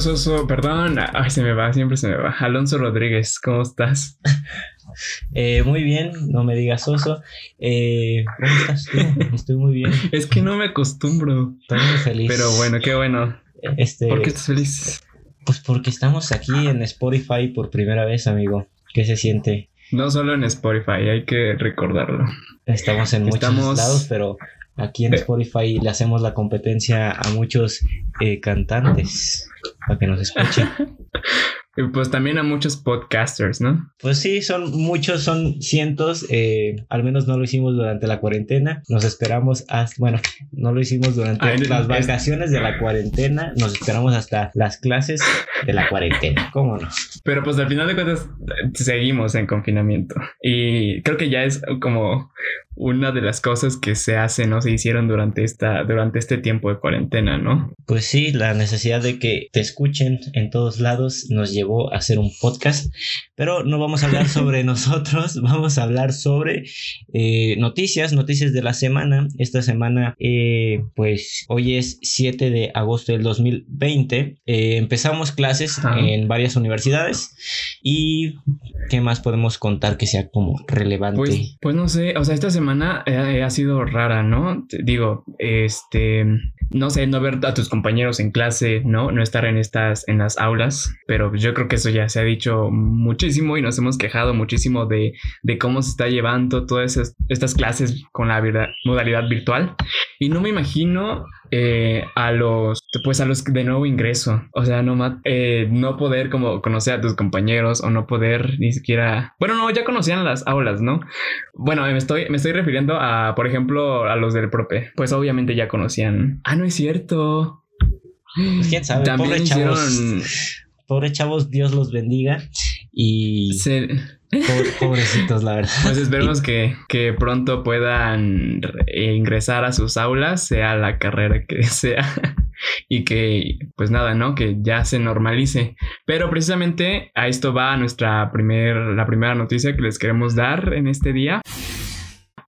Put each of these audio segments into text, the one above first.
Soso, perdón, ay, se me va, siempre se me va. Alonso Rodríguez, ¿cómo estás? Eh, muy bien, no me digas Soso. Eh, ¿Cómo estás tú? Estoy muy bien. Es que no me acostumbro. Estoy muy feliz. Pero bueno, qué bueno. Este, ¿Por qué estás feliz? Pues porque estamos aquí en Spotify por primera vez, amigo. ¿Qué se siente? No solo en Spotify, hay que recordarlo. Estamos en muchos Estamos- lados, pero aquí en. Spotify le hacemos la competencia a muchos eh, cantantes para que nos escuchen. Y pues también a muchos podcasters, ¿no? Pues sí, son muchos, son cientos. eh, al menos no lo hicimos durante la cuarentena. Nos esperamos hasta, bueno, no lo hicimos durante las es- vacaciones de la cuarentena. Nos esperamos hasta las clases de la cuarentena. ¿Cómo no? Pero pues al final de cuentas eh, seguimos en confinamiento. Y creo que ya es como una de las cosas que se hacen o se hicieron durante esta, durante este tiempo de cuarentena, ¿no? Pues sí, la necesidad de que te escuchen en todos lados nos llevó a hacer un podcast, pero no vamos a hablar sobre nosotros, vamos a hablar sobre eh, noticias, noticias de la semana. Esta semana, eh, pues hoy es 7 de agosto del 2020, eh, empezamos clases Ajá. en varias universidades y ¿qué más podemos contar que sea como relevante? Pues, pues no sé, o sea, esta semana eh, ha sido rara, ¿no? Digo, este, no sé, no ver a tus compañeros en clase, ¿no? No estar en estas, en las aulas, pero yo creo que eso ya se ha dicho muchísimo y nos hemos quejado muchísimo de, de cómo se está llevando todas estas clases con la virda- modalidad virtual. Y no me imagino eh, a los, pues a los de nuevo ingreso, o sea, no, eh, no poder como conocer a tus compañeros o no poder ni siquiera, bueno, no, ya conocían las aulas, ¿no? Bueno, me estoy, me estoy refiriendo a, por ejemplo, a los del prope. Pues obviamente ya conocían. Ah, no es cierto. Pues, quién sabe, También pobre hicieron. chavos. Pobre chavos, Dios los bendiga y se- pobre- pobrecitos, la verdad. pues esperemos que, que pronto puedan re- ingresar a sus aulas, sea la carrera que sea. Y que, pues nada, ¿no? Que ya se normalice. Pero precisamente a esto va nuestra primer, la primera noticia que les queremos dar en este día.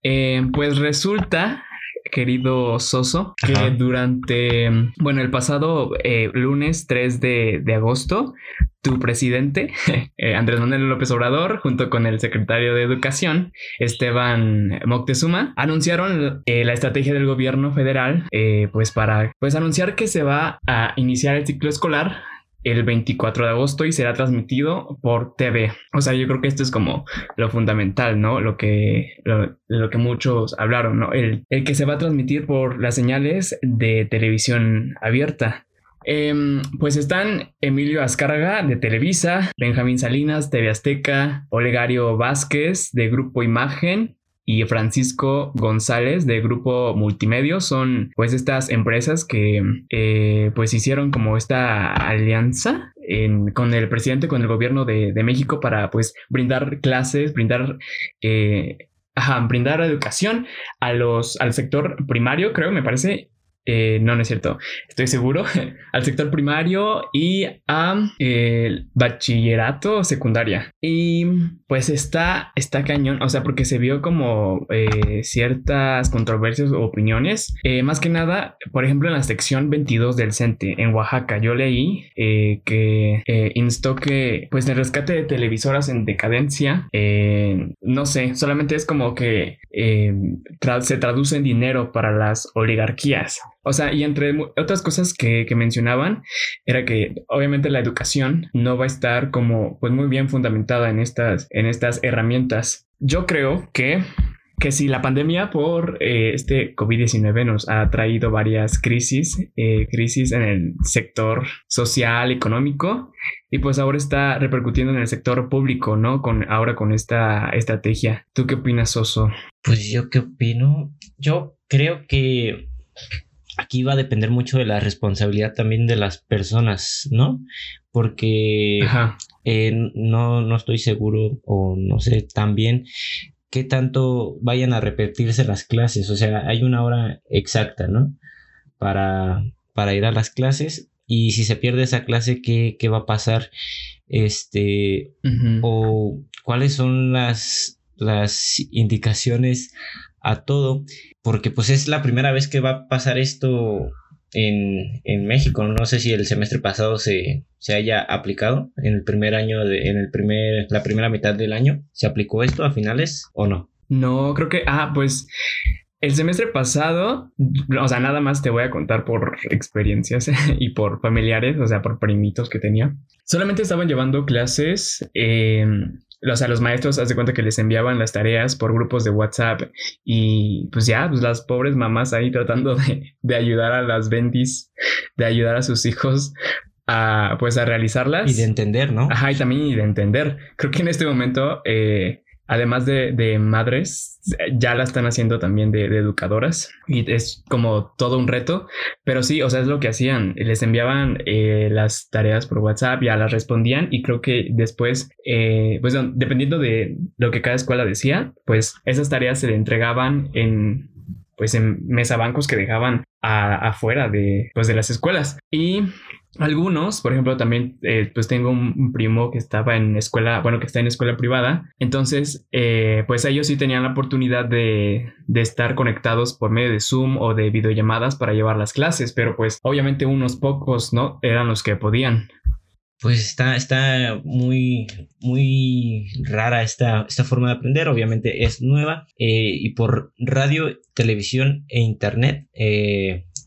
Eh, pues resulta, querido Soso, que Ajá. durante, bueno, el pasado eh, lunes 3 de, de agosto, tu presidente, eh, Andrés Manuel López Obrador, junto con el secretario de Educación, Esteban Moctezuma, anunciaron eh, la estrategia del gobierno federal, eh, pues para, pues anunciar que se va a iniciar el ciclo escolar el 24 de agosto y será transmitido por TV. O sea, yo creo que esto es como lo fundamental, ¿no? Lo que, lo, que muchos hablaron, ¿no? El, el que se va a transmitir por las señales de televisión abierta. Em, pues están Emilio Azcárraga de Televisa, Benjamín Salinas, TV Azteca, Olegario Vázquez de Grupo Imagen y Francisco González de Grupo Multimedio son pues estas empresas que eh, pues hicieron como esta alianza en- con el presidente, con el gobierno de, México para pues brindar clases, brindar... eh, ajá, brindar educación a los, al sector primario, creo, me parece, eh, no, no es cierto. Estoy seguro. al sector primario y a eh, el bachillerato secundaria. Y pues está, está cañón. O sea, porque se vio como eh, ciertas controversias o opiniones. Eh, más que nada, por ejemplo, en la sección 22 del CENTE en Oaxaca, yo leí eh, que eh, instó que pues el rescate de televisoras en decadencia, eh, no sé, solamente es como que eh, se traduce en dinero para las oligarquías. O sea, y entre otras cosas que, que mencionaban, era que obviamente la educación no va a estar como pues muy bien fundamentada en estas, en estas herramientas. Yo creo que, que si la pandemia por eh, este COVID-19 nos ha traído varias crisis, eh, crisis en el sector social, económico, y pues ahora está repercutiendo en el sector público, ¿no? Con, ahora con esta estrategia. ¿Tú qué opinas, Oso? Pues yo qué opino. Yo creo que aquí va a depender mucho de la responsabilidad también de las personas, ¿no? Porque eh, no, no estoy seguro o no sé tan bien qué tanto vayan a repetirse las clases. O sea, hay una hora exacta, ¿no? Para, para ir a las clases. Y si se pierde esa clase, ¿qué, qué va a pasar? Este, o cuáles son las, las indicaciones a todo, porque pues es la primera vez que va a pasar esto en, en, México. No sé si el semestre pasado se, se haya aplicado en el primer año, de, en el primer, la primera mitad del año. ¿Se aplicó esto a finales o no? No, creo que, ah, pues el semestre pasado, o sea, nada más te voy a contar por experiencias y por familiares, o sea, por primitos que tenía. Solamente estaban llevando clases, eh, o sea, los maestros, haz de cuenta que les enviaban las tareas por grupos de WhatsApp y pues ya, pues las pobres mamás ahí tratando de, de ayudar a las bendis, de ayudar a sus hijos a, pues a realizarlas. Y de entender, ¿no? Ajá, y también y de entender. Creo que en este momento... Eh, además de, madres, ya la están haciendo también de, educadoras y es como todo un reto, pero sí, o sea, es lo que hacían, les enviaban eh, las tareas por WhatsApp, ya las respondían y creo que después, eh, pues dependiendo de lo que cada escuela decía, pues esas tareas se le entregaban en pues en mesabancos que dejaban afuera de, pues, de las escuelas. Y algunos, por ejemplo, también eh, pues tengo un, primo que estaba en escuela, bueno, que está en escuela privada. Entonces, eh, pues ellos sí tenían la oportunidad de, estar conectados por medio de Zoom o de videollamadas para llevar las clases, pero pues obviamente unos pocos, ¿no? Eran los que podían. Pues está, está muy, muy rara esta, esta forma de aprender. Obviamente es nueva eh, y por radio, televisión e internet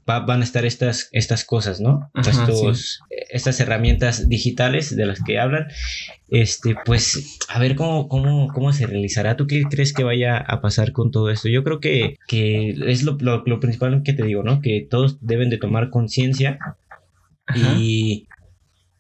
van a estar estas, estas cosas, ¿no? Estas herramientas digitales de las que hablan. Este, pues, a ver cómo, cómo, cómo se realizará. ¿Tú qué crees que vaya a pasar con todo esto? Yo creo que, que es lo, lo, principal que te digo, ¿no? Que todos deben de tomar conciencia y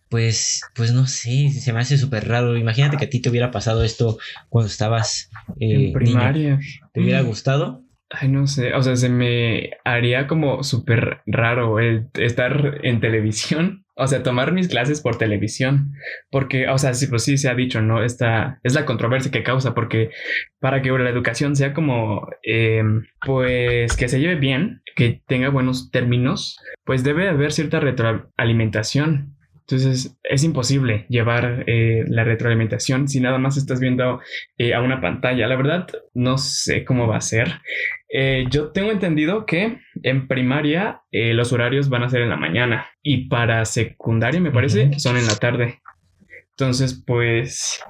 pues, pues no sé, se me hace súper raro. Imagínate que a ti te hubiera pasado esto cuando estabas eh, en primaria. ¿Te hubiera gustado? Ay, no sé, o sea, se me haría como súper raro estar en televisión, o sea, tomar mis clases por televisión, porque, o sea, sí, pues sí se ha dicho, ¿no? Esta es la controversia que causa, porque para que la educación sea como, em, pues, que se lleve bien, que tenga buenos términos, pues debe haber cierta retroalimentación. Entonces es imposible llevar eh, la retroalimentación si nada más estás viendo eh, a una pantalla. La verdad, no sé cómo va a ser. Eh, yo tengo entendido que en primaria los horarios van a ser en la mañana y para secundaria me parece son en la tarde. Entonces, pues,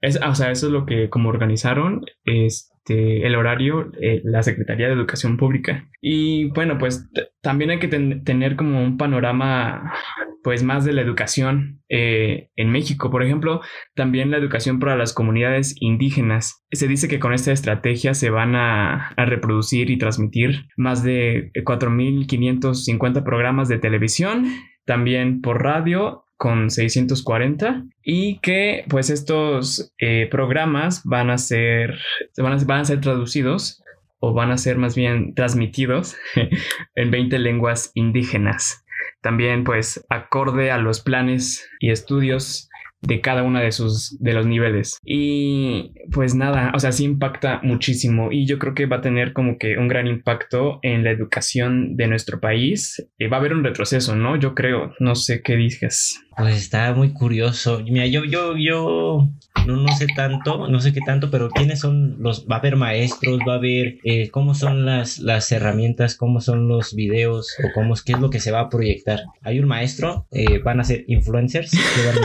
es, o sea, eso es lo que como organizaron. Es, este, el horario, eh, la Secretaría de Educación Pública. Y bueno, pues también hay que tener como un panorama, pues más de la educación eh, en México. Por ejemplo, también la educación para las comunidades indígenas. Se dice que con esta estrategia se van a, a reproducir y transmitir más de 4.550 programas de televisión, también por radio con 640 y que pues estos eh, programas van a ser van a, van a ser traducidos o van a ser más bien transmitidos en 20 lenguas indígenas. También pues acorde a los planes y estudios de cada una de sus de los niveles. Y pues nada o sea sí impacta muchísimo y yo creo que va a tener como que un gran impacto en la educación de nuestro país. Y va a haber un retroceso no yo creo no sé qué dices pues está muy curioso mira yo yo yo no, no sé tanto, no sé qué tanto, pero quiénes son los, va a haber maestros, va a haber eh, cómo son las, las herramientas, cómo son los videos o cómo es, qué es lo que se va a proyectar. Hay un maestro, eh, van a ser influencers,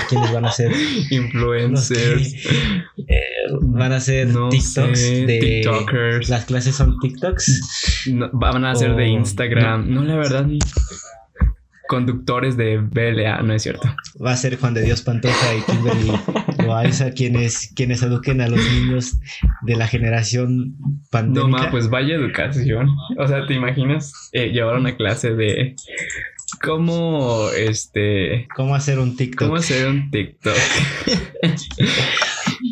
¿quiénes van a ser? influencers. Eh, van a ser TikToks de TikTokers. Las clases son TikToks. van a ser de Instagram. No, la verdad conductores de BLA, no es cierto. Va a ser Juan de Dios Pantoja y Kimberly Loaiza quienes, quienes eduquen a los niños de la generación pandémica. No, ma, pues vaya educación. O sea, ¿te imaginas eh, llevar una clase de cómo, este... Cómo hacer un TikTok. Cómo hacer un TikTok.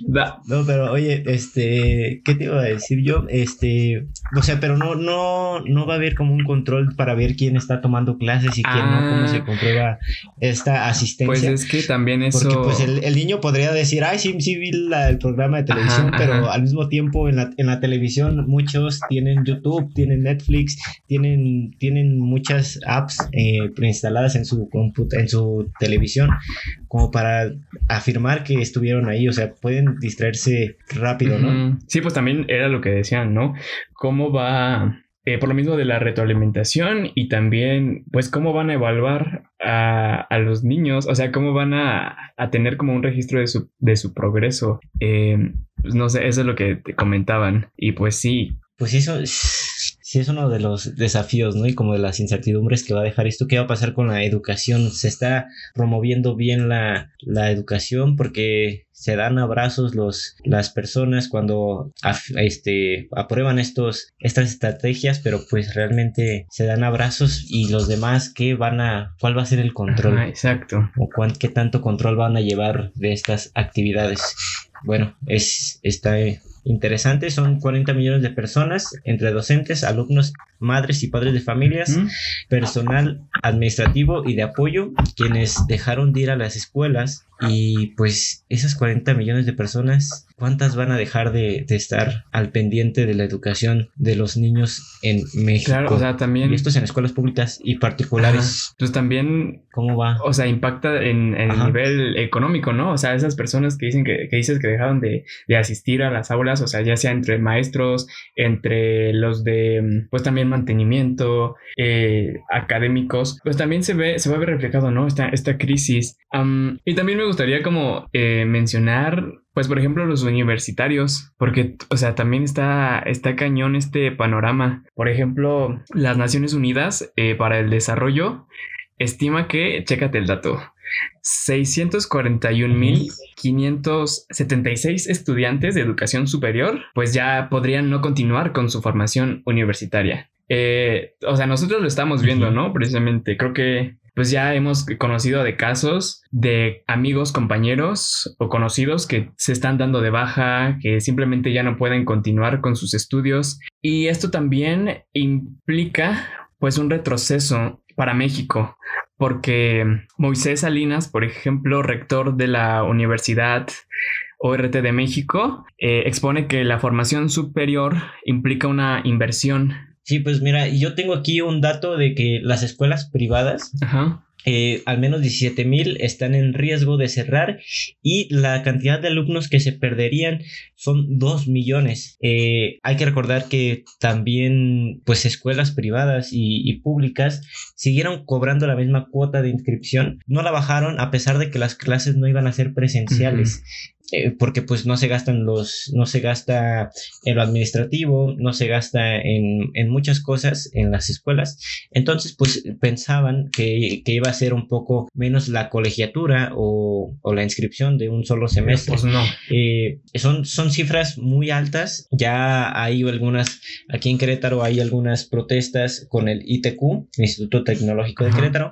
No, pero oye, este, ¿qué te iba a decir yo? Este, o sea, pero no, no, no va a haber como un control para ver quién está tomando clases y quién no, cómo se ah. comprueba esta asistencia. Pues es que también eso. Porque pues el, niño podría decir, ay, sí, sí vi el programa de televisión, pero al mismo tiempo en la, en la televisión muchos tienen YouTube, tienen Netflix, tienen, tienen muchas apps eh, preinstaladas en su en su televisión, como para afirmar que estuvieron ahí. O sea, pueden distraerse rápido, ¿no? Sí, pues también era lo que decían, ¿no? ¿Cómo va eh, por lo mismo de la retroalimentación y también, pues, cómo van a evaluar a, los niños, o sea, cómo van a, tener como un registro de su, de su progreso. Eh, pues, no sé, eso es lo que te comentaban. Y pues sí. Pues eso sí es uno de los desafíos, ¿no? Y como de las incertidumbres que va a dejar esto. ¿Qué va a pasar con la educación? ¿Se está promoviendo bien la, educación? Porque se dan abrazos los, las personas cuando este, aprueban estos, estas estrategias, pero pues realmente se dan abrazos y los demás, ¿qué van a, cuál va a ser el control? exacto. O qué tanto control van a llevar de estas actividades. Bueno, es, está interesante. Son 40 millones de personas, entre docentes, alumnos, madres y padres de familias, personal administrativo y de apoyo, quienes dejaron de ir a las escuelas y pues esas 40 millones de personas, ¿cuántas van a dejar de, estar al pendiente de la educación de los niños en México? Claro, o sea, también... Y esto es en escuelas públicas y particulares. Pues también... ¿Cómo va? O sea, impacta en, el nivel económico, ¿no? O sea, esas personas que dicen que, que dices que dejaron de, de asistir a las aulas, o sea, ya sea entre maestros, entre los de, pues también mantenimiento, eh, académicos, pues también se ve, se va a ver reflejado, ¿no? Esta, esta crisis. y también me gustaría como eh, mencionar pues por ejemplo los universitarios, porque o sea, también está, está cañón este panorama. Por ejemplo, las Naciones Unidas eh, para el Desarrollo estima que, chécate el dato, 641.576 estudiantes de educación superior, pues ya podrían no continuar con su formación universitaria. Eh, o sea, nosotros lo estamos viendo, ¿no? Precisamente, creo que pues ya hemos conocido de casos de amigos, compañeros o conocidos que se están dando de baja, que simplemente ya no pueden continuar con sus estudios. Y esto también implica pues un retroceso para México, porque Moisés Salinas, por ejemplo, rector de la Universidad ORT de México, eh, expone que la formación superior implica una inversión Sí, pues mira, yo tengo aquí un dato de que las escuelas privadas, eh, al menos 17 mil están en riesgo de cerrar y la cantidad de alumnos que se perderían son 2 millones. Eh, hay que recordar que también pues escuelas privadas y, públicas siguieron cobrando la misma cuota de inscripción, no la bajaron a pesar de que las clases no iban a ser presenciales. Eh, porque pues no se gastan los, no se gasta en lo administrativo, no se gasta en, en muchas cosas en las escuelas. Entonces pues pensaban que, que, iba a ser un poco menos la colegiatura o, o la inscripción de un solo semestre. Pues no. Eh, son, son cifras muy altas. Ya hay algunas, aquí en Querétaro hay algunas protestas con el ITQ, Instituto Tecnológico de Querétaro,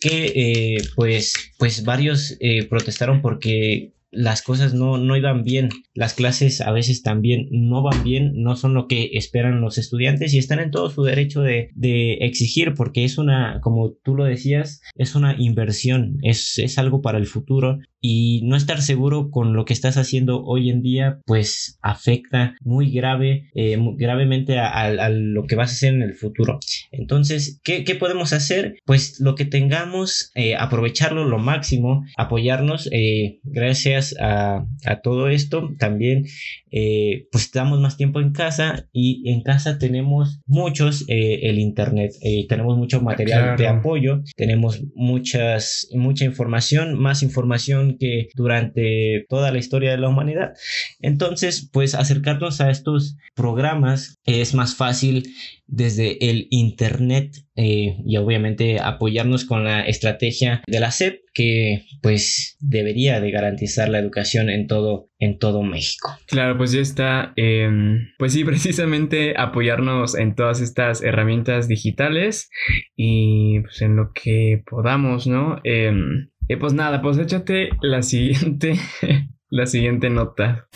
que eh, pues, pues varios protestaron porque las cosas no, no iban bien, las clases a veces también no van bien, no son lo que esperan los estudiantes y están en todo su derecho de, de exigir porque es una, como tú lo decías, es una inversión, es, es algo para el futuro y no estar seguro con lo que estás haciendo hoy en día pues afecta muy grave eh, gravemente a, lo que vas a hacer en el futuro. Entonces ¿qué, podemos hacer? pues lo que tengamos eh, aprovecharlo lo máximo apoyarnos eh, gracias a, a, todo esto. También pues estamos más tiempo en casa y en casa tenemos muchos el internet tenemos mucho material de apoyo tenemos muchas mucha información más información que durante toda la historia de la humanidad. Entonces, pues acercarnos a estos programas es más fácil desde el Internet eh, y obviamente apoyarnos con la estrategia de la SEP que pues debería de garantizar la educación en todo en todo México. Claro, pues ya está, em, pues sí, precisamente apoyarnos en todas estas herramientas digitales y pues en lo que podamos, ¿no? Em, y pues nada, pues échate la siguiente, la siguiente nota.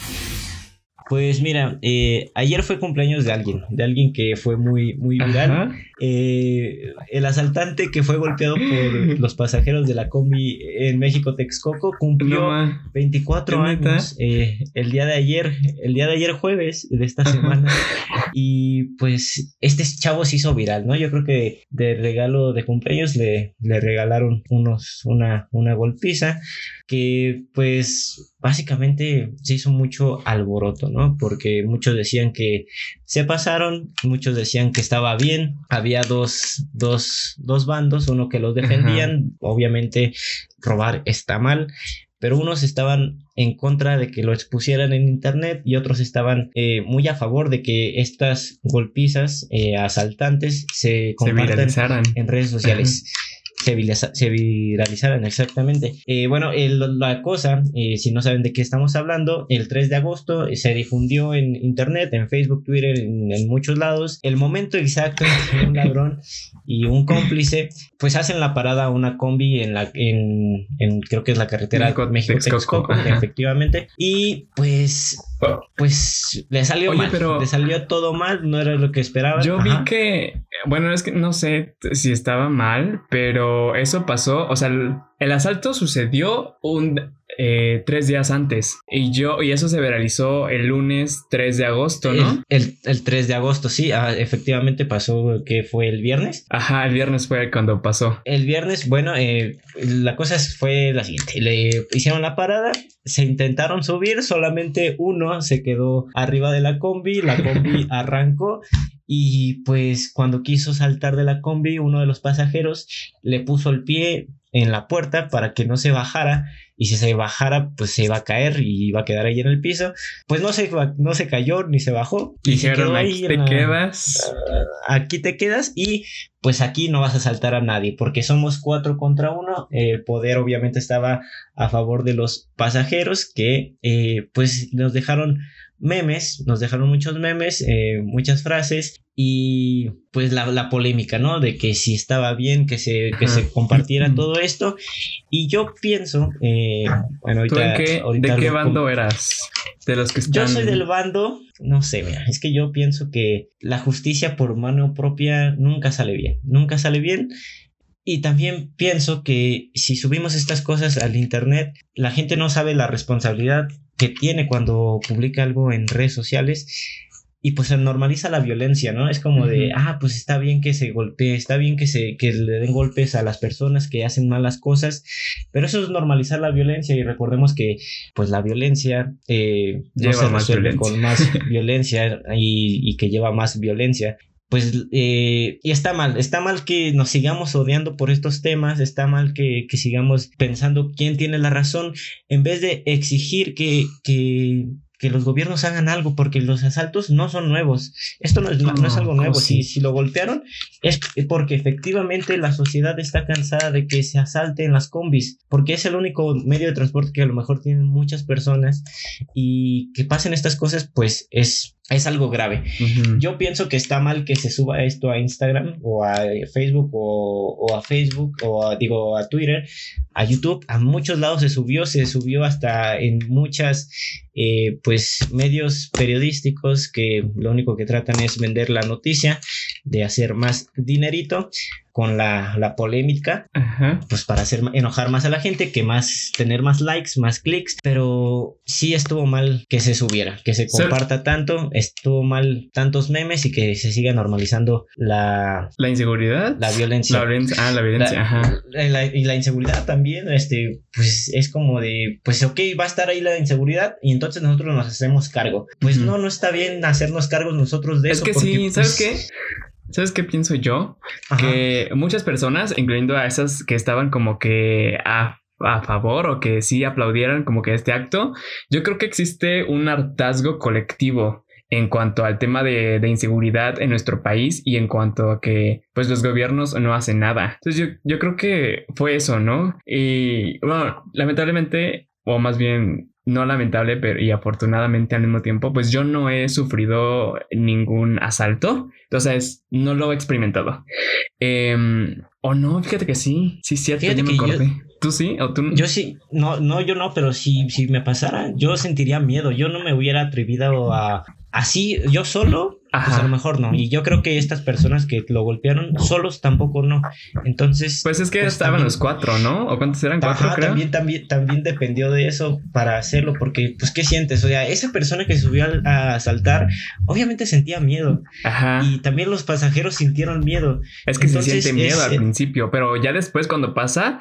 Pues mira, eh, ayer fue cumpleaños de alguien, de alguien que fue muy, muy viral. Eh, el asaltante que fue golpeado por los pasajeros de la combi en México Texcoco cumplió 24 años eh, el día de ayer, el día de ayer jueves de esta semana. y pues este chavo se hizo viral, ¿no? Yo creo que de regalo de cumpleaños le, le regalaron unos, una, una golpiza que pues básicamente se hizo mucho alboroto, ¿no? Porque muchos decían que se pasaron, muchos decían que estaba bien, había dos, dos, dos bandos, uno que los defendían, obviamente robar está mal, pero unos estaban en contra de que lo expusieran en internet y otros estaban eh, muy a favor de que estas golpizas eh, asaltantes se compartan en redes sociales se, viralizaran exactamente. Eh, bueno, la cosa, eh, si no saben de qué estamos hablando, el 3 de agosto se difundió en internet, en Facebook, Twitter, en, muchos lados, el momento exacto en que un ladrón y un cómplice pues hacen la parada a una combi en la en, creo que es la carretera México-Texcoco, efectivamente, y pues pues le salió mal, pero le salió todo mal, no era lo que esperaba. Yo vi que, bueno, es que no sé si estaba mal, pero eso pasó, o sea, el asalto sucedió un eh, tres días antes. Y yo, y eso se viralizó el lunes 3 de agosto, ¿no? El, el, 3 de agosto, sí, ah, efectivamente pasó que fue el viernes. Ajá, el viernes fue cuando pasó. El viernes, bueno, eh, la cosa fue la siguiente. Le hicieron la parada, se intentaron subir, solamente uno se quedó arriba de la combi, la combi arrancó y pues cuando quiso saltar de la combi, uno de los pasajeros le puso el pie en la puerta para que no se bajara y si se bajara pues se iba a caer y iba a quedar ahí en el piso. Pues no se, no se cayó ni se bajó y dijeron aquí te quedas ah, aquí te quedas y pues aquí no vas a saltar a nadie porque somos cuatro contra uno. El poder obviamente estaba a favor de los pasajeros que eh, pues nos dejaron memes, nos dejaron muchos memes, eh, muchas frases y pues la, polémica, ¿no? De que si estaba bien que se, que se compartiera todo esto. Y yo pienso, eh, bueno, ahorita, ¿De qué bando eras? De los que están... Yo soy del bando, no sé, mira, es que yo pienso que la justicia por mano propia nunca sale bien, nunca sale bien. Y también pienso que si subimos estas cosas al Internet, la gente no sabe la responsabilidad que tiene cuando publica algo en redes sociales y pues se normaliza la violencia, ¿no? Es como de, ah, pues está bien que se golpee, está bien que se que le den golpes a las personas que hacen malas cosas, pero eso es normalizar la violencia y recordemos que pues la violencia eh, no se resuelve con más violencia y, y, que lleva más violencia pues eh, y está mal, está mal que nos sigamos odiando por estos temas, está mal que, que sigamos pensando quién tiene la razón, en vez de exigir que, que que los gobiernos hagan algo porque los asaltos no son nuevos. Esto no es, no, es algo nuevo. Si, si, lo golpearon es porque efectivamente la sociedad está cansada de que se asalten las combis, porque es el único medio de transporte que a lo mejor tienen muchas personas y que pasen estas cosas pues es es algo grave. Yo pienso que está mal que se suba esto a Instagram o a Facebook o, a Facebook o a, digo a Twitter, a YouTube, a muchos lados se subió, se subió hasta en muchas eh, pues medios periodísticos que lo único que tratan es vender la noticia, de hacer más dinerito con la, la polémica, pues para hacer enojar más a la gente, que más tener más likes, más clics, pero sí estuvo mal que se subiera, que se comparta tanto, estuvo mal tantos memes y que se siga normalizando la la inseguridad, la violencia, la violencia, ah, la violencia, ajá. y la inseguridad también, este, pues es como de, pues ok, va a estar ahí la inseguridad y entonces nosotros nos hacemos cargo. Pues no, no está bien hacernos cargos nosotros de eso. Es que sí, ¿sabes pues, qué? ¿Sabes qué pienso yo? Que muchas personas, incluyendo a esas que estaban como que a, a, favor o que sí aplaudieran como que este acto, yo creo que existe un hartazgo colectivo en cuanto al tema de, de, inseguridad en nuestro país y en cuanto a que pues los gobiernos no hacen nada. Entonces yo, yo creo que fue eso, ¿no? Y bueno, lamentablemente, o más bien no lamentable, pero y afortunadamente al mismo tiempo, pues yo no he sufrido ningún asalto. Entonces, no lo he experimentado. Em, o no, fíjate que sí. Sí, cierto, fíjate me acordé. ¿Tú sí? ¿O tú Yo sí. No, no, yo no, pero si, si me pasara, yo sentiría miedo. Yo no me hubiera atrevido a. Así, yo solo, pues a lo mejor no. Y yo creo que estas personas que lo golpearon solos tampoco no. Entonces. Pues es que pues estaban los cuatro, ¿no? ¿O cuántos eran? ¿Cuatro, creo? También, también, también dependió de eso para hacerlo, porque, pues, ¿qué sientes? O sea, esa persona que subió a, a saltar, obviamente sentía miedo. Ajá. Y también los pasajeros sintieron miedo. Es que se siente miedo al principio, pero ya después cuando pasa,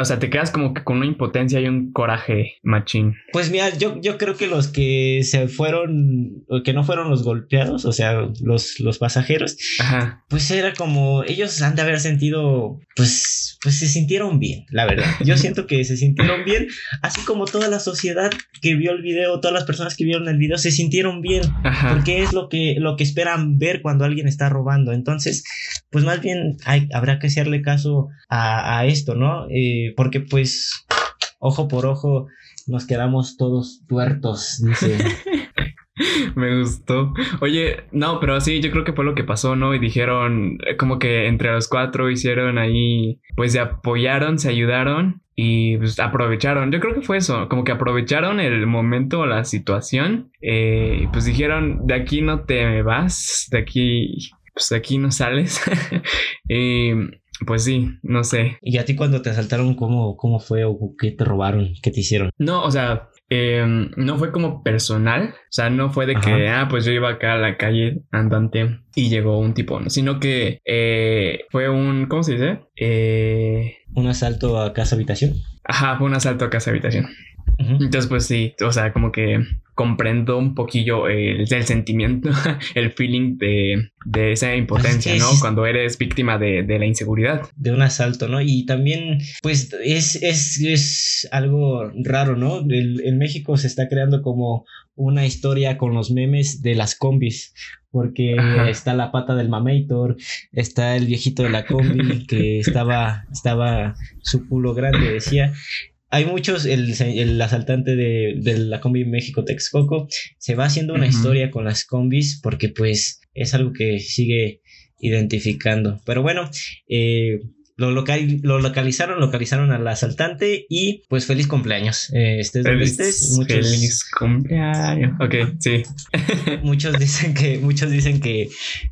o sea, te quedas como que con una impotencia y un coraje machín. Pues mira, yo, yo creo que los que se fueron, que no fueron los golpeados, o sea, los, los pasajeros, pues era como, ellos han de haber sentido, pues, pues se sintieron bien, la verdad. Yo siento que se sintieron bien, así como toda la sociedad que vio el video, todas las personas que vieron el video se sintieron bien, porque es lo que, lo que esperan ver cuando alguien está robando. Entonces, pues más bien hay, habrá que hacerle caso a, a esto, ¿no? Eh, porque pues ojo por ojo nos quedamos todos tuertos, dice. Me gustó. Oye, no, pero sí, yo creo que fue lo que pasó, ¿no? Y dijeron, eh, como que entre los cuatro hicieron ahí, pues se apoyaron, se ayudaron y pues, aprovecharon. Yo creo que fue eso, como que aprovecharon el momento o la situación. Eh, pues dijeron, de aquí no te vas, de aquí, pues de aquí no sales. pues sí, no sé. ¿Y a ti cuando te asaltaron, cómo, cómo fue o qué te robaron? ¿Qué te hicieron? No, o sea, em, no fue como personal. O sea, no fue de que, ah, pues yo iba acá a la calle andante y llegó un tipo, ¿no? Sino que eh, fue un, ¿cómo se dice? Eh... Un asalto a casa habitación. Ajá, fue un asalto a casa habitación. Entonces, pues sí, o sea, como que comprendo un poquillo el, sentimiento, el feeling de, esa impotencia, ¿no? Cuando eres víctima de, la inseguridad. De un asalto, ¿no? Y también, pues, es, es, algo raro, ¿no? en México se está creando como una historia con los memes de las combis. Porque está la pata del mamator, está el viejito de la combi que estaba, estaba su culo grande, decía hay muchos, el, el asaltante de, de, la combi México Texcoco se va haciendo una historia con las combis porque pues es algo que sigue identificando. Pero bueno, eh, lo, lo localizaron, localizaron al asaltante y pues feliz cumpleaños. Eh, estés feliz, Feliz cumpleaños. Ok, sí. muchos dicen que, muchos dicen que,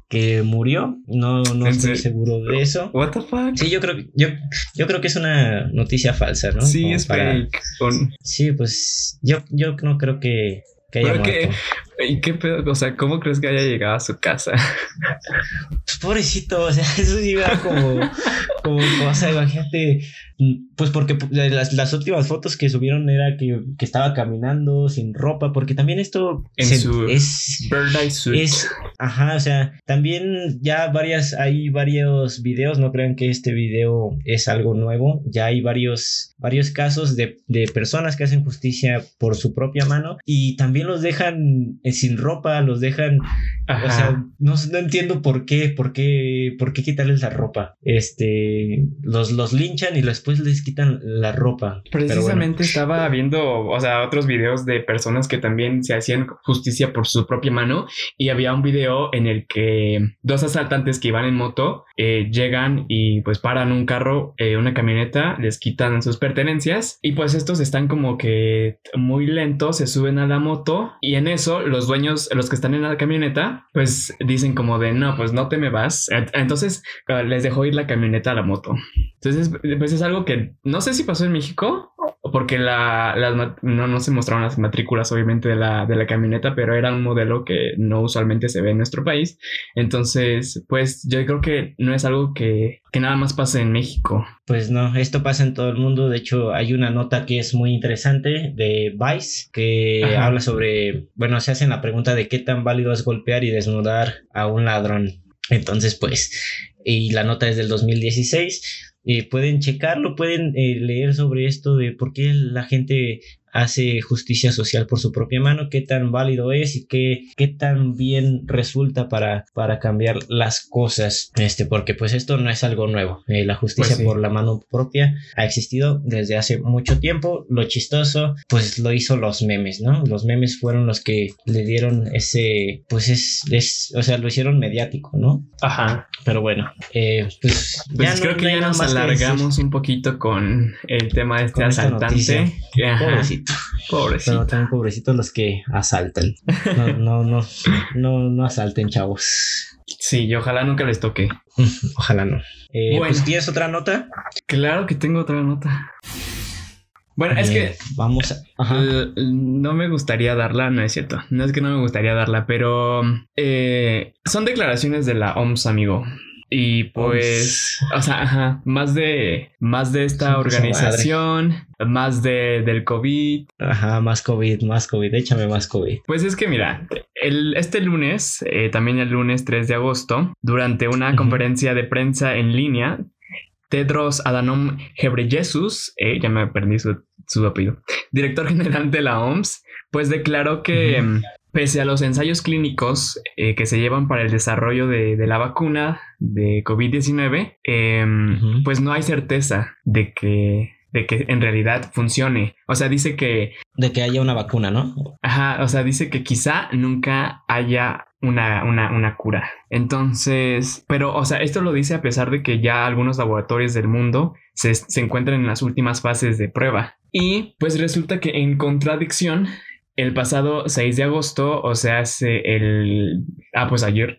que murió. No, no estoy seguro de eso. What the fuck? Sí, yo creo, yo, yo creo que es una noticia falsa, ¿no? Sí, es fake. Sí, pues yo, yo no creo que, que haya muerto. ¿Y qué pedo? O sea, ¿cómo crees que haya llegado a su casa? Pues pobrecito, o sea, eso sí iba como, como, o sea, imagínate, pues porque las, las últimas fotos que subieron era que, que, estaba caminando sin ropa, porque también esto en su es, suit. Es, ajá, o sea, también ya varias, hay varios videos, no crean que este video es algo nuevo, ya hay varios, varios casos de, de personas que hacen justicia por su propia mano y también los dejan sin ropa, los dejan, o sea, no, no, entiendo por qué, por qué, por qué quitarles la ropa. Este, los, los linchan y después les quitan la ropa. Precisamente estaba viendo, o sea, otros videos de personas que también se hacían justicia por su propia mano y había un video en el que dos asaltantes que iban en moto eh, llegan y pues paran un carro, eh, una camioneta, les quitan sus pertenencias y pues estos están como que muy lentos, se suben a la moto y en eso los dueños, los que están en la camioneta, pues dicen como de no, pues no te me vas. Entonces les dejó ir la camioneta a la moto. Entonces, pues es algo que no sé si pasó en México porque la, no, no, se mostraron las matrículas obviamente de la, de la camioneta, pero era un modelo que no usualmente se ve en nuestro país. Entonces, pues yo creo que no es algo que, que nada más pase en México. Pues no, esto pasa en todo el mundo. De hecho, hay una nota que es muy interesante de Vice que habla sobre, bueno, se hacen la pregunta de qué tan válido es golpear y desnudar a un ladrón. Entonces, pues, y la nota es del 2016 eh, pueden checarlo, pueden eh, leer sobre esto de por qué la gente hace justicia social por su propia mano, qué tan válido es y qué, qué tan bien resulta para, para cambiar las cosas, este, porque pues esto no es algo nuevo, eh, la justicia pues por la mano propia ha existido desde hace mucho tiempo, lo chistoso pues lo hizo los memes, ¿no? Los memes fueron los que le dieron ese, pues es, es o sea, lo hicieron mediático, ¿no? Ajá. Pero bueno, eh, pues, pues creo que ya nos alargamos un poquito con el tema de este asaltante. Ajá. Pobrecito. Pobrecito. Pero también pobrecitos los que asaltan. No, no, no, no, no asalten, chavos. Sí, y ojalá nunca les toque. Ojalá no. Eh, Bueno. Pues tienes otra nota. Claro que tengo otra nota. Bueno, es Eh, que vamos a. No me gustaría darla, no es cierto. No es que no me gustaría darla, pero eh, son declaraciones de la OMS, amigo. Y pues, o sea, ajá, más de más de esta Su organización, más de del COVID. Ajá, más COVID, más COVID. Échame más COVID. Pues es que mira, el, este lunes, eh, también el lunes 3 de agosto, durante una conferencia de prensa en línea, Tedros Adhanom Ghebreyesus, eh, ya me perdí su, su apellido, director general de la OMS, pues declaró que pese a los ensayos clínicos eh, que se llevan para el desarrollo de, de la vacuna de COVID-19, em, pues no hay certeza de que, de que en realidad funcione. O sea, dice que De que haya una vacuna, ¿no? Ajá, o sea, dice que quizá nunca haya una, una, una cura. Entonces, pero, o sea, esto lo dice a pesar de que ya algunos laboratorios del mundo se, se encuentran en las últimas fases de prueba. Y pues resulta que en contradicción, el pasado 6 de agosto, o sea, hace el... Ah, pues ayer.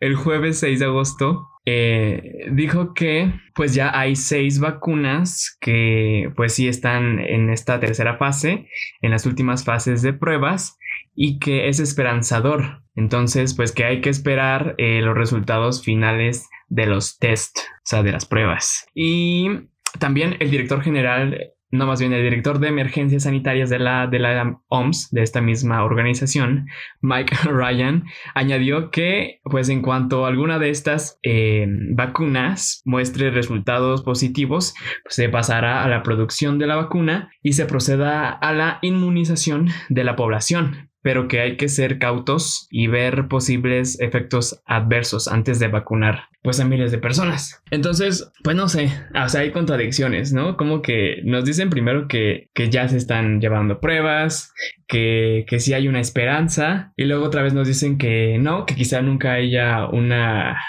El jueves 6 de agosto, eh, dijo que pues ya hay seis vacunas que pues sí están en esta tercera fase, en las últimas fases de pruebas y que es esperanzador. Entonces pues que hay que esperar eh, los resultados finales de los test, o sea, de las pruebas. Y también el director general no más bien el director de emergencias sanitarias de la, de la OMS, de esta misma organización, Mike Ryan, añadió que, pues en cuanto alguna de estas eh, vacunas muestre resultados positivos, pues, se pasará a la producción de la vacuna y se proceda a la inmunización de la población pero que hay que ser cautos y ver posibles efectos adversos antes de vacunar pues a miles de personas. Entonces, pues no sé, o sea, hay contradicciones, ¿no? Como que nos dicen primero que, que ya se están llevando pruebas, que, que sí hay una esperanza, y luego otra vez nos dicen que no, que quizá nunca haya una,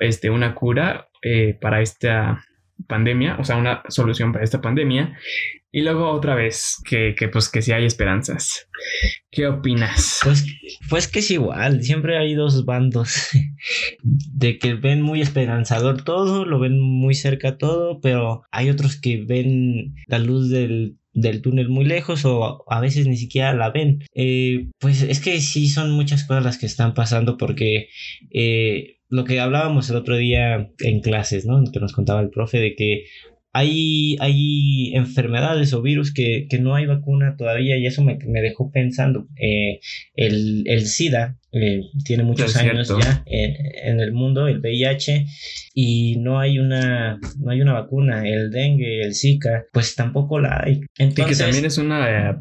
este, una cura eh, para esta pandemia, o sea, una solución para esta pandemia. Y luego otra vez que, que pues que sí hay esperanzas. ¿Qué opinas? Pues, pues que es igual, siempre hay dos bandos de que ven muy esperanzador todo, lo ven muy cerca todo, pero hay otros que ven la luz del, del túnel muy lejos o a veces ni siquiera la ven. Eh, pues es que sí son muchas cosas las que están pasando porque eh, lo que hablábamos el otro día en clases, ¿no? Que nos contaba el profe de que hay, hay enfermedades o virus que, que, no hay vacuna todavía y eso me, me dejó pensando. Eh, el, el, SIDA eh, tiene muchos es años cierto. ya en, en, el mundo, el VIH, y no hay una, no hay una vacuna. El dengue, el Zika, pues tampoco la hay. y Entonces, que también es una eh,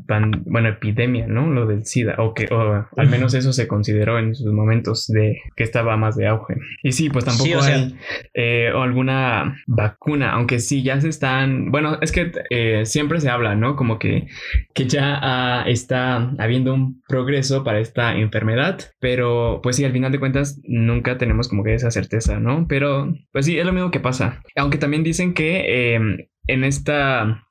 bueno, epidemia, ¿no? Lo del SIDA, o que o al menos eso se consideró en sus momentos de que estaba más de auge. Y sí, pues tampoco Sí, o sea- hay eh, alguna vacuna, aunque sí ya se están, bueno, es que eh, siempre se habla, ¿no? Como que, que ya ah, está habiendo un progreso para esta enfermedad, pero pues sí, al final de cuentas nunca tenemos como que esa certeza, ¿no? Pero pues sí, es lo mismo que pasa. Aunque también dicen que eh, en esta...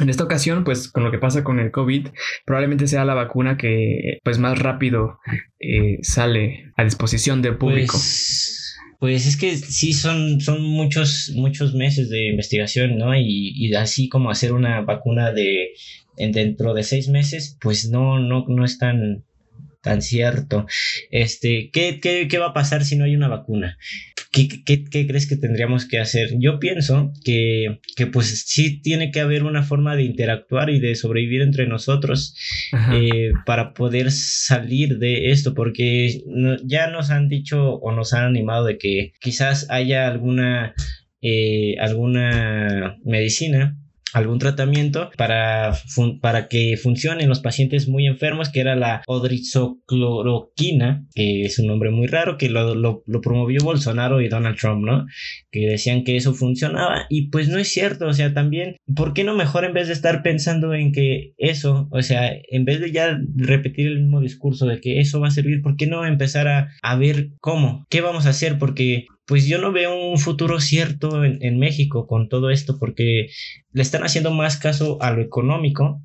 En esta ocasión, pues con lo que pasa con el COVID, probablemente sea la vacuna que pues más rápido eh, sale a disposición del público. Pues, pues es que sí son, son muchos, muchos meses de investigación, ¿no? Y, y así como hacer una vacuna de en- dentro de seis meses, pues no, no, no es tan, tan cierto. Este, ¿qué, qué, qué va a pasar si no hay una vacuna? ¿Qué, qué, qué crees que tendríamos que hacer? Yo pienso que, que pues sí tiene que haber una forma de interactuar y de sobrevivir entre nosotros eh, para poder salir de esto, porque no- ya nos han dicho o nos han animado de que quizás haya alguna, eh, alguna medicina, algún tratamiento para, para que funcionen los pacientes muy enfermos, que era la odrizocloroquina, que es un nombre muy raro, que lo, lo- lo promovió Bolsonaro y Donald Trump, ¿no? Que decían que eso funcionaba y pues no es cierto, o sea, también, ¿por qué no mejor en vez de estar pensando en que eso, o sea, en vez de ya repetir el mismo discurso de que eso va a servir, ¿por qué no empezar a, a ver cómo, qué vamos a hacer? Porque pues yo no veo un futuro cierto en, México con todo esto porque le están haciendo más caso a lo económico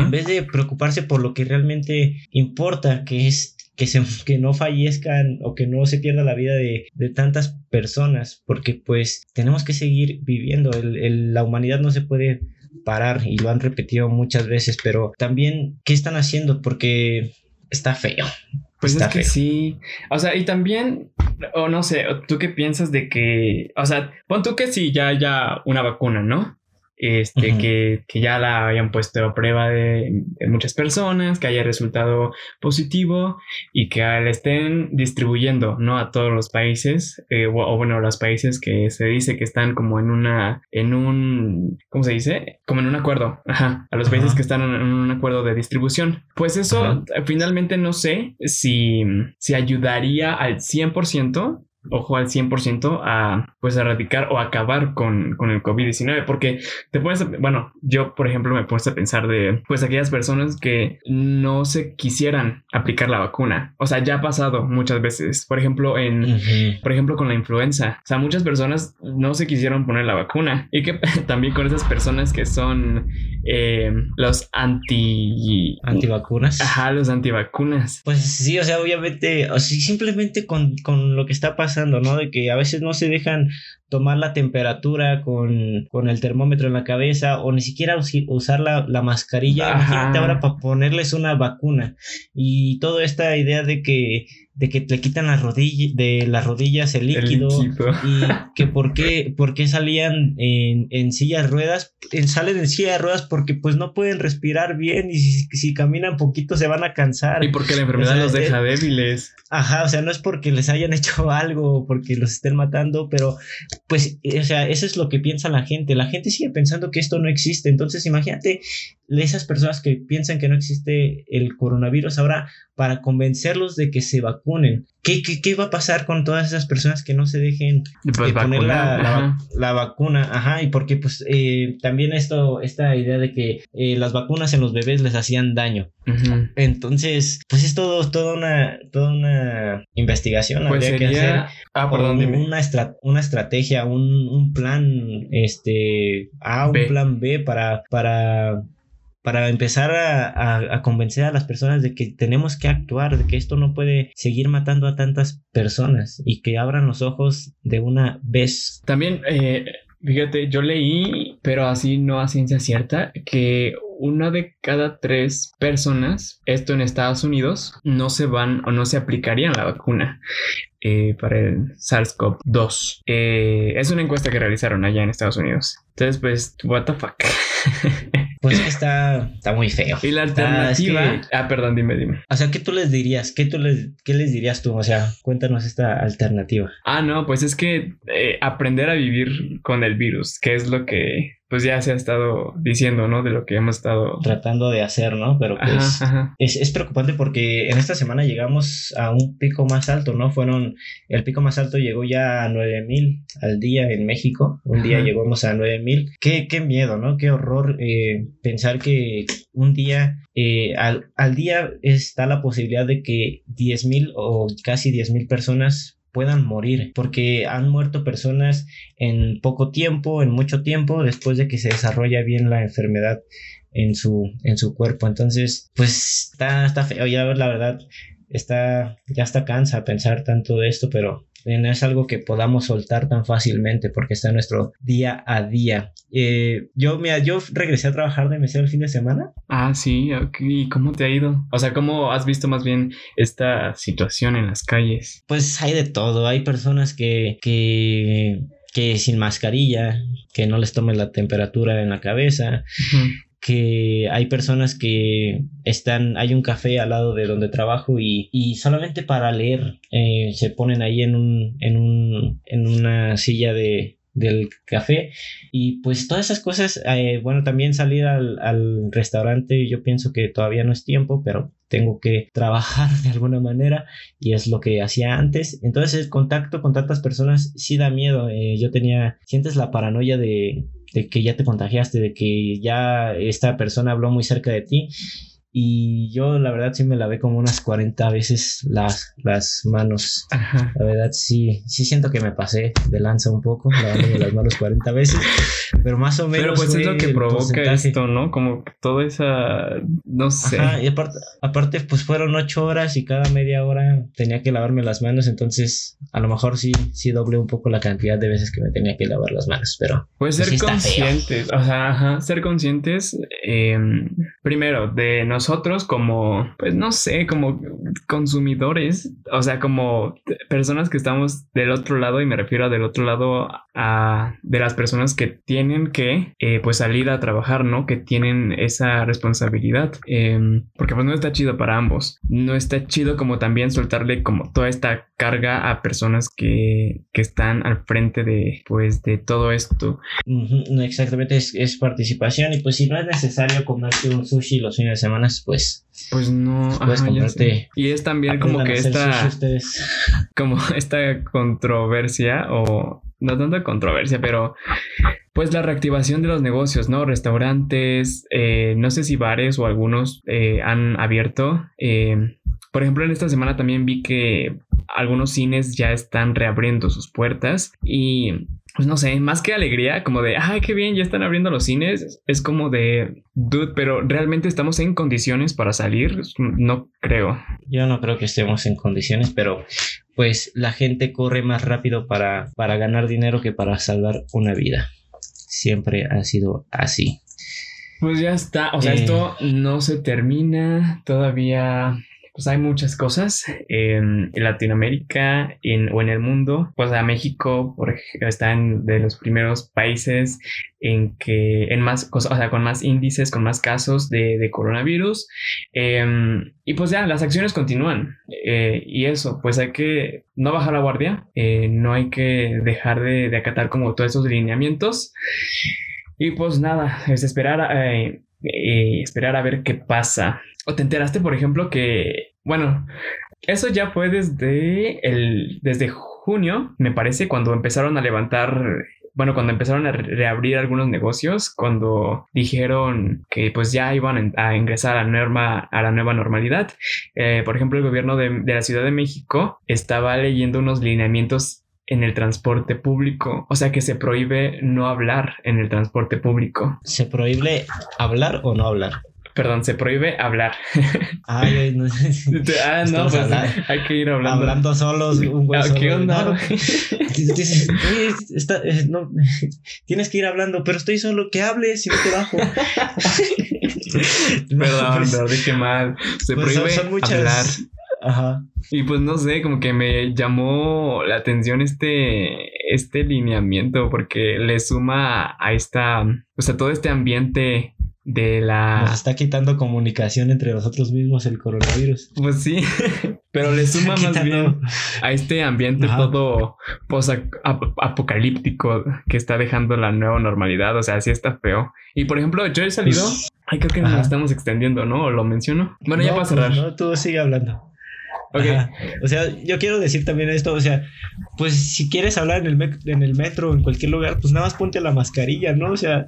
en vez de preocuparse por lo que realmente importa, que es que, se, que no fallezcan o que no se pierda la vida de, tantas personas, porque pues tenemos que seguir viviendo, la humanidad no se puede parar y lo han repetido muchas veces, pero también, ¿qué están haciendo? Porque está feo. Pues es que sí. O sea, y también, o no sé, ¿tú qué piensas de que, o sea, pon tú que sí, ya haya una vacuna, ¿no? Este, que, que, ya la hayan puesto a prueba de, muchas personas, que haya resultado positivo y que la estén distribuyendo, ¿no? A todos los países, eh, o, bueno, los países que se dice que están como en una, en un, ¿cómo se dice? Como en un acuerdo, ajá, a los países que están en, un acuerdo de distribución. Pues eso, finalmente no sé si, si ayudaría al 100% ojo al 100% a pues erradicar o acabar con, con el COVID-19 porque te puedes, bueno, yo por ejemplo me puedo a pensar de pues aquellas personas que no se quisieran aplicar la vacuna, o sea, ya ha pasado muchas veces, por ejemplo en, por ejemplo con la influenza, o sea, muchas personas no se quisieron poner la vacuna. Y que también con esas personas que son eh, los anti... Antivacunas. Ajá, los antivacunas. Pues sí, o sea, obviamente, o sea, simplemente con, con lo que está pasando ¿no? De que a veces no se dejan tomar la temperatura con, con el termómetro en la cabeza o ni siquiera usar la, la mascarilla. Imagínate ahora para ponerles una vacuna. Y toda esta idea de que de que le quitan las rodillas, de las rodillas el líquido, y que por qué, por qué salían en, en sillas ruedas, salen en silla de ruedas porque pues no pueden respirar bien y si, si caminan poquito se van a cansar. Y porque la enfermedad los deja eh, débiles. Ajá, o sea, no es porque les hayan hecho algo, porque los estén matando, pero pues, eh, o sea, eso es lo que piensa la gente. La gente sigue pensando que esto no existe. Entonces, imagínate esas personas que piensan que no existe el coronavirus ahora para convencerlos de que se vacunen. ¿Qué, qué, va a pasar con todas esas personas que no se dejen pues poner la, la, vacuna? Ajá, y porque pues eh, también esto, esta idea de que eh, las vacunas en los bebés les hacían daño. Entonces, pues es todo, toda una, toda una investigación. Pues habría que hacer ah, perdón, una, una estrategia, un, un, plan este A, un plan B para, para para empezar a, convencer a las personas de que tenemos que actuar, de que esto no puede seguir matando a tantas personas y que abran los ojos de una vez. También, eh, fíjate, yo leí, pero así no a ciencia cierta, que una de cada tres personas, esto en Estados Unidos, no se van o no se aplicarían la vacuna. Eh, para el SARS-CoV-2. Eh, es una encuesta que realizaron allá en Estados Unidos. Entonces, pues, what the fuck. Pues está, está muy feo. Y la alternativa. ah, perdón, dime, dime. O sea, ¿qué tú les dirías? ¿Qué, tú les, qué les dirías tú? O sea, cuéntanos esta alternativa. Ah, no, pues es que eh, aprender a vivir con el virus, que es lo que pues ya se ha estado diciendo, ¿no? De lo que hemos estado tratando de hacer, ¿no? Pero pues Es, es, preocupante porque en esta semana llegamos a un pico más alto, ¿no? Fueron, el pico más alto llegó ya a 9000 al día en México, un día llegamos a 9000. Qué, qué miedo, ¿no? Qué horror eh, pensar que un día, eh, al, al, día está la posibilidad de que 10.000 o casi 10.000 personas puedan morir, porque han muerto personas en poco tiempo, en mucho tiempo, después de que se desarrolla bien la enfermedad en su, en su cuerpo. Entonces, pues está, está feo, ya la verdad, está, ya está cansa pensar tanto de esto, pero no es algo que podamos soltar tan fácilmente porque está en nuestro día a día. Eh, yo, mira, yo regresé a trabajar de mesero el fin de semana. Ah, sí, ¿y cómo te ha ido? O sea, ¿cómo has visto más bien esta situación en las calles? Pues hay de todo, hay personas que, que que sin mascarilla, que no les tome la temperatura en la cabeza, que hay personas que están, hay un café al lado de donde trabajo y, y solamente para leer eh, se ponen ahí en un, en un, en una silla de, del café. Y pues todas esas cosas eh, bueno también salir al, al, restaurante yo pienso que todavía no es tiempo pero tengo que trabajar de alguna manera y es lo que hacía antes. Entonces el contacto con tantas personas sí da miedo. Eh, yo tenía sientes la paranoia de de que ya te contagiaste, de que ya esta persona habló muy cerca de ti. Y yo la verdad sí me lavé como unas 40 veces las, las manos. La verdad sí, sí siento que me pasé de lanza un poco, lavándome las manos 40 veces, pero más o menos. Pero pues es lo que provoca esto, ¿no? Como toda esa, no sé. y aparte, aparte pues fueron 8 horas y cada media hora tenía que lavarme las manos, entonces a lo mejor sí, sí doble un poco la cantidad de veces que me tenía que lavar las manos, pero... Pues ser conscientes, o sea, ajá, ser conscientes, eh, primero, de nosotros como, pues no sé, como consumidores, o sea, como personas que estamos del otro lado, y me refiero a del otro lado a de las personas que tienen que, eh, pues salir a trabajar, ¿no? Que tienen esa responsabilidad, em, porque pues no está chido para ambos, no está chido como también soltarle como toda esta carga a personas que, que están al frente de, pues, de todo esto. exactamente, es, es participación y pues si no es necesario comerte un sushi los fines de semana, pues... Pues no, puedes y es también como que esta... Como esta controversia o... No tanto controversia, pero pues la reactivación de los negocios, ¿no? Restaurantes, eh, no sé si bares o algunos eh, han abierto. Eh, por ejemplo, en esta semana también vi que algunos cines ya están reabriendo sus puertas y pues no sé, más que alegría, como de, ay, qué bien, ya están abriendo los cines, es como de, dude, pero realmente estamos en condiciones para salir, no creo. Yo no creo que estemos en condiciones, pero pues la gente corre más rápido para, para ganar dinero que para salvar una vida. Siempre ha sido así. Pues ya está, o sea, esto eh. no se termina, todavía pues hay muchas cosas en, Latinoamérica o en el mundo. Pues a México por, está en de los primeros países en que en más cosas, o sea, con más índices, con más casos de, coronavirus. Em, y pues ya, las acciones continúan. Eh, y eso, pues hay que no bajar la guardia, eh, no hay que dejar de, acatar como todos esos lineamientos. Y pues nada, es esperar, eh, esperar a ver qué pasa. ¿O te enteraste, por ejemplo, que, bueno, eso ya fue desde el, desde junio, me parece, cuando empezaron a levantar, bueno, cuando empezaron a reabrir algunos negocios, cuando dijeron que pues ya iban a ingresar a la nueva, a la nueva normalidad. Eh, por ejemplo, el gobierno de, de la Ciudad de México estaba leyendo unos lineamientos en el transporte público. O sea que se prohíbe no hablar en el transporte público. ¿Se prohíbe hablar o no hablar? Perdón, se prohíbe hablar. Ay, no. ah, no, pues hay que ir hablando. Hablando solos, un güey ¿Qué onda? No, tienes que ir hablando, pero estoy solo, que hables y no te bajo. Perdón, pues, pero dije mal. Se pues prohíbe son, muchas... hablar. Ajá. Y pues no sé, como que me llamó la atención este, este lineamiento porque le suma a esta, o sea, todo este ambiente de la... Nos está quitando comunicación entre nosotros mismos el coronavirus. Pues sí, pero le suma más bien a este ambiente todo post-apocalíptico que está dejando la nueva normalidad. O sea, sí está feo. Y por ejemplo, yo he salido... Pues, ay, creo que nos estamos extendiendo, ¿no? ¿O lo menciono? Bueno, ya para cerrar. Pues no, tú sigue hablando. O sea, yo quiero decir también esto, o sea, pues si quieres hablar en el, en el metro en cualquier lugar, pues nada más ponte la mascarilla, ¿no? O sea,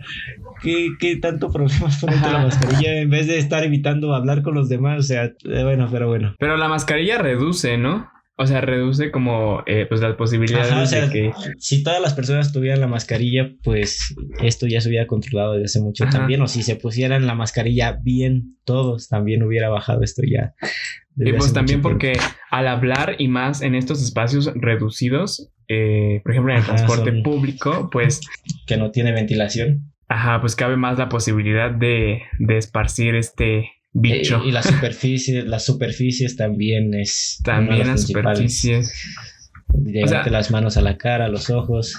¿qué, qué tanto problema es ponerte la mascarilla en vez de estar evitando hablar con los demás? O sea, eh, bueno, pero bueno. Pero la mascarilla reduce, ¿no? O sea, reduce como eh, pues las posibilidades de que... Si todas las personas tuvieran la mascarilla, pues esto ya se hubiera controlado desde hace mucho también. O si se pusieran la mascarilla bien todos, también hubiera bajado esto ya. Y pues también porque al hablar y más en estos espacios reducidos, eh, por ejemplo en el transporte público, pues... Que no tiene ventilación. Ajá, pues cabe más la posibilidad de, de esparcir este bicho. Y, la superficie, las superficies también es... También las superficies. Llevarte las manos a la cara, a los ojos,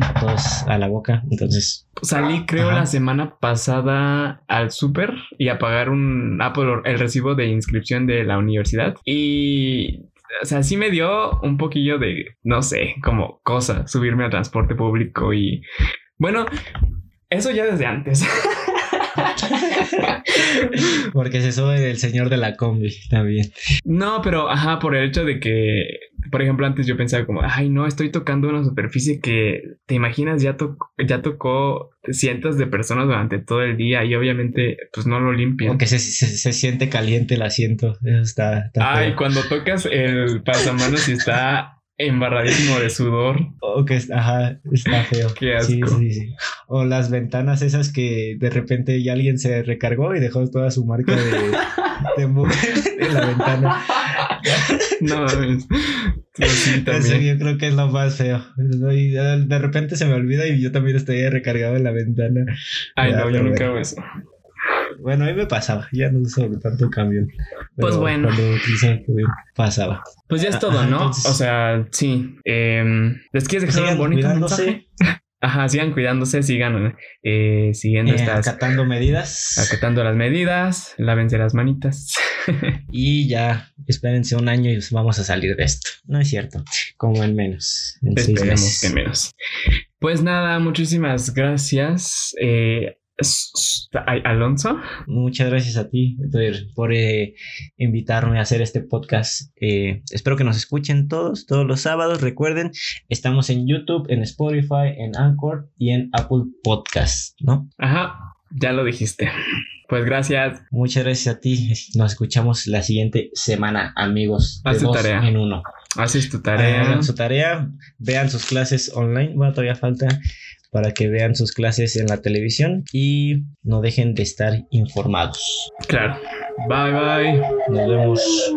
a todos a la boca. Entonces. Salí, creo, la semana pasada al súper y a pagar un Apple, el recibo de inscripción de la universidad. Y o sea, sí me dio un poquillo de, no sé, como cosa, subirme al transporte público y bueno, eso ya desde antes. Porque se sube el señor de la combi también. No, pero ajá, por el hecho de que, por ejemplo, antes yo pensaba como, ay, no, estoy tocando una superficie que te imaginas ya, ya tocó cientos de personas durante todo el día y obviamente pues no lo limpian. Aunque se, se, siente caliente el asiento. Eso está. ay, cuando tocas el pasamanos y está embarradísimo de sudor. O que ajá, está feo. Qué asco. Sí, sí, O las ventanas esas que de repente ya alguien se recargó y dejó toda su marca de, de en la ventana. No Sí, Eso yo creo que es lo más feo. De repente se me olvida y yo también estoy recargado en la ventana. Ay, no, yo nunca hago eso. Bueno, a mí me pasaba, ya no uso tanto cambio. Pues bueno. pasaba. Pues ya es todo, ¿no? o sea, sí. Eh, ¿Les quieres dejar un bonito mensaje? Ajá, sigan cuidándose, sigan eh, siguiendo eh, estas. Acatando medidas. Acatando las medidas, lávense las manitas. y ya, espérense un año y vamos a salir de esto. No es cierto, como en menos. En Esperemos que menos. Pues nada, muchísimas gracias. Eh, Alonso. Muchas gracias a ti por, eh, invitarme a hacer este podcast. Eh, espero que nos escuchen todos, todos los sábados. Recuerden, estamos en YouTube, en Spotify, en Anchor y en Apple Podcast, ¿no? Ajá, ya lo dijiste. Pues gracias. Muchas gracias a ti. Nos escuchamos la siguiente semana, amigos. Haz tu tarea. En uno. Haces tu tarea. Hagan su tarea. Vean sus clases online. Bueno, todavía falta para que vean sus clases en la televisión y no dejen de estar informados. Claro. Bye bye. Nos vemos.